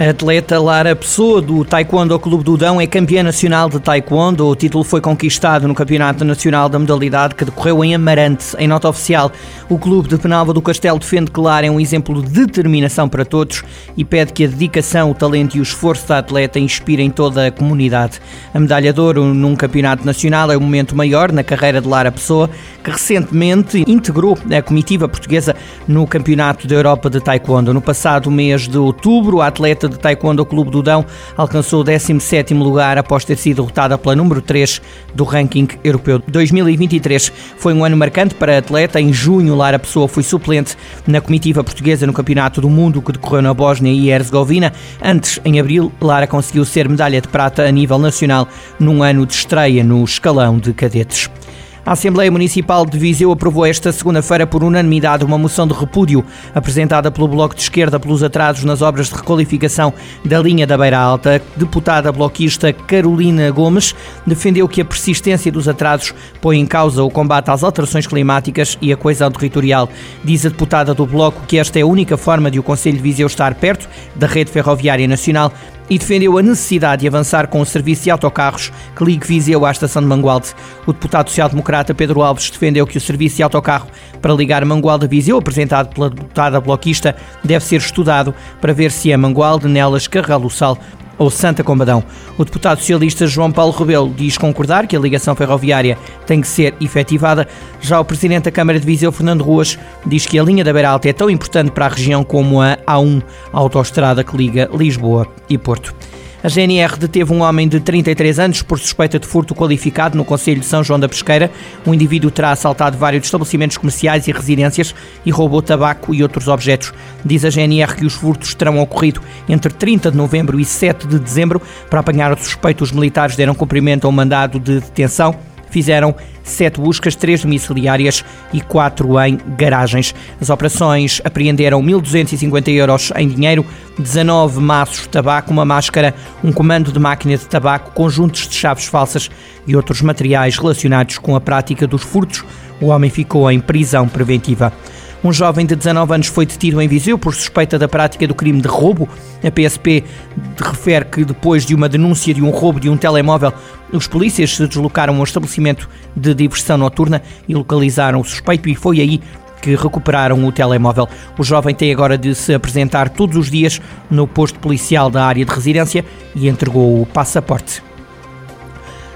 A atleta Lara Pessoa, do Taekwondo Clube do Dão, é campeã nacional de Taekwondo. O título foi conquistado no Campeonato Nacional da Modalidade que decorreu em Amarante. Em nota oficial, o Clube de Penalva do Castelo defende que Lara é um exemplo de determinação para todos e pede que a dedicação, o talento e o esforço da atleta inspirem toda a comunidade. A medalha de ouro num Campeonato Nacional é o momento maior na carreira de Lara Pessoa, que recentemente integrou a comitiva portuguesa no Campeonato da Europa de Taekwondo. No passado mês de outubro, a atleta de Taekwondo Clube do Dão alcançou o 17º lugar após ter sido derrotada pela número 3 do ranking europeu. 2023 foi um ano marcante para a atleta. Em junho, Lara Pessoa foi suplente na comitiva portuguesa no Campeonato do Mundo que decorreu na Bósnia e Herzegovina. Antes, em abril, Lara conseguiu ser medalha de prata a nível nacional num ano de estreia no escalão de cadetes. A Assembleia Municipal de Viseu aprovou esta segunda-feira por unanimidade uma moção de repúdio apresentada pelo Bloco de Esquerda pelos atrasos nas obras de requalificação da linha da Beira Alta. A deputada bloquista Carolina Gomes defendeu que a persistência dos atrasos põe em causa o combate às alterações climáticas e a coesão territorial. Diz a deputada do Bloco que esta é a única forma de o Conselho de Viseu estar perto da rede ferroviária nacional e defendeu a necessidade de avançar com o serviço de autocarros que ligue Viseu à estação de Mangualde. O deputado social-democrata Pedro Alves defendeu que o serviço de autocarro para ligar Mangualde a Viseu, apresentado pela deputada bloquista, deve ser estudado para ver se é Mangualde, Nelas, Carral Sal ou Santa Combadão. O deputado socialista João Paulo Rebelo diz concordar que a ligação ferroviária tem que ser efetivada. Já o presidente da Câmara de Viseu, Fernando Ruas, diz que a linha da Beira Alta é tão importante para a região como a A1, a autoestrada que liga Lisboa e Porto. A GNR deteve um homem de 33 anos por suspeita de furto qualificado no Conselho de São João da Pesqueira. O indivíduo terá assaltado vários estabelecimentos comerciais e residências e roubou tabaco e outros objetos. Diz a GNR que os furtos terão ocorrido entre 30 de novembro e 7 de dezembro. Para apanhar o suspeito, os militares deram cumprimento ao mandado de detenção fizeram sete buscas, três domiciliárias e quatro em garagens. As operações apreenderam 1.250 euros em dinheiro, 19 maços de tabaco, uma máscara, um comando de máquina de tabaco, conjuntos de chaves falsas e outros materiais relacionados com a prática dos furtos. O homem ficou em prisão preventiva. Um jovem de 19 anos foi detido em Viseu por suspeita da prática do crime de roubo. A PSP refere que depois de uma denúncia de um roubo de um telemóvel, os polícias se deslocaram ao estabelecimento de diversão noturna e localizaram o suspeito e foi aí que recuperaram o telemóvel. O jovem tem agora de se apresentar todos os dias no posto policial da área de residência e entregou o passaporte.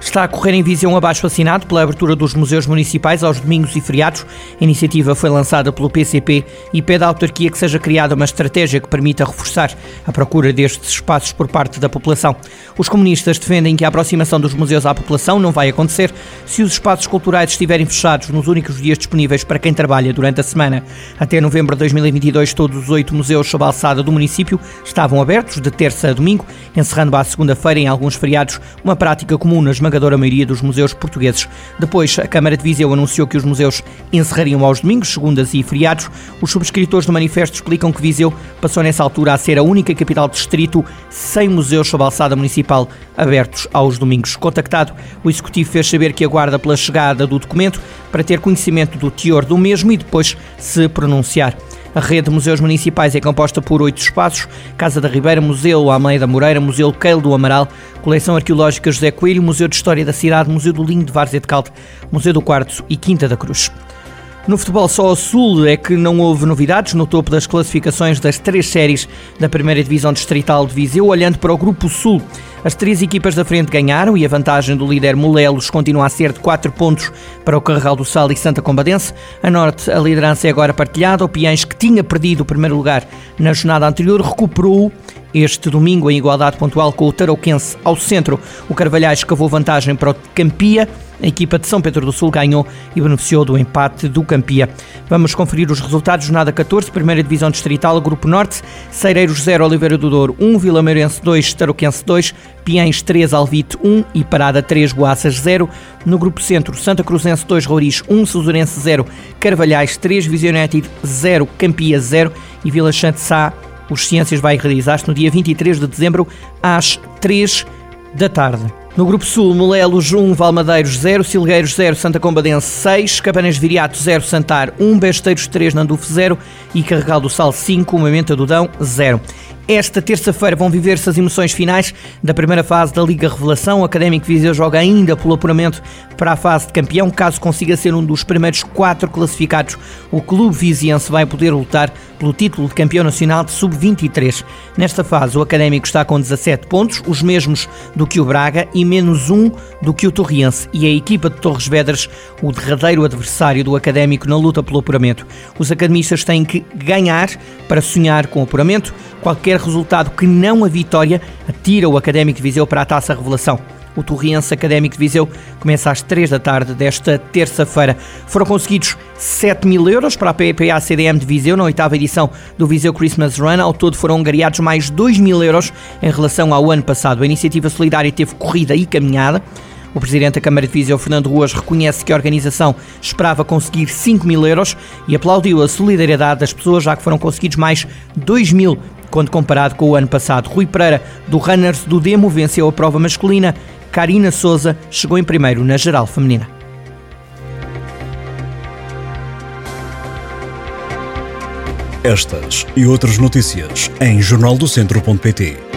Está a correr em um abaixo assinado pela abertura dos museus municipais aos domingos e feriados. A iniciativa foi lançada pelo PCP e pede à autarquia que seja criada uma estratégia que permita reforçar a procura destes espaços por parte da população. Os comunistas defendem que a aproximação dos museus à população não vai acontecer se os espaços culturais estiverem fechados nos únicos dias disponíveis para quem trabalha durante a semana. Até novembro de 2022, todos os oito museus sob a alçada do município estavam abertos de terça a domingo, encerrando à segunda-feira em alguns feriados, uma prática comum nas esmagadora maioria dos museus portugueses. Depois, a Câmara de Viseu anunciou que os museus encerrariam aos domingos, segundas e feriados. Os subscritores do manifesto explicam que Viseu passou nessa altura a ser a única capital distrito sem museus sob alçada municipal abertos aos domingos. Contactado, o Executivo fez saber que aguarda pela chegada do documento para ter conhecimento do teor do mesmo e depois se pronunciar. A rede de museus municipais é composta por oito espaços: Casa da Ribeira, Museu Almeida Moreira, Museu Queilo do Amaral, Coleção Arqueológica José Coelho, Museu de História da Cidade, Museu do Linho de Várzea de Calde, Museu do Quarto e Quinta da Cruz. No futebol só ao sul é que não houve novidades no topo das classificações das três séries da primeira divisão distrital de Viseu, olhando para o grupo sul. As três equipas da frente ganharam e a vantagem do líder Molelos continua a ser de 4 pontos para o Carregal do Sal e Santa Combadense. A norte, a liderança é agora partilhada. O Piães, que tinha perdido o primeiro lugar na jornada anterior, recuperou este domingo em igualdade pontual com o Tarouquense ao centro. O Carvalhais cavou vantagem para o Campia a equipa de São Pedro do Sul ganhou e beneficiou do empate do Campia. Vamos conferir os resultados. Jornada 14, Primeira Divisão Distrital, Grupo Norte, Cereiros 0, Oliveira do Douro 1, Vila Meirense 2, Tarouquense 2, Piães 3, Alvite 1 e Parada 3, Boaças 0. No Grupo Centro, Santa Cruzense 2, Roriz 1, Suzurense 0, Carvalhais 3, Visionetti 0, Campia 0 e Vila Chante Sá. Os Ciências vai realizar-se no dia 23 de dezembro às 3 da tarde. No Grupo Sul, Molelos 1, Valmadeiros 0, Silgueiros 0, Santa Combadense 6, Cabanas Viriato 0, Santar 1, Besteiros 3, Nandufo 0 e Carregal do Sal 5, Momento do Dão 0. Esta terça-feira vão viver-se as emoções finais da primeira fase da Liga Revelação. O Académico Viseu joga ainda pelo apuramento para a fase de campeão. Caso consiga ser um dos primeiros quatro classificados, o clube viziense vai poder lutar pelo título de campeão nacional de sub-23. Nesta fase, o Académico está com 17 pontos, os mesmos do que o Braga e menos um do que o Torriense. E a equipa de Torres Vedras, o derradeiro adversário do Académico na luta pelo apuramento. Os academistas têm que ganhar para sonhar com o apuramento. Qualquer resultado que não a vitória atira o Académico de Viseu para a Taça Revelação. O Torriense Académico de Viseu começa às 3 da tarde desta terça-feira. Foram conseguidos 7 mil euros para a PPA CDM de Viseu na oitava edição do Viseu Christmas Run. Ao todo foram angariados mais 2 mil euros em relação ao ano passado. A iniciativa solidária teve corrida e caminhada. O presidente da Câmara de Viseu, Fernando Ruas, reconhece que a organização esperava conseguir 5 mil euros e aplaudiu a solidariedade das pessoas, já que foram conseguidos mais 2 mil quando comparado com o ano passado. Rui Pereira, do Runners do Demo, venceu a prova masculina. Karina Souza chegou em primeiro na geral feminina. Estas e outras notícias em jornaldocentro.pt.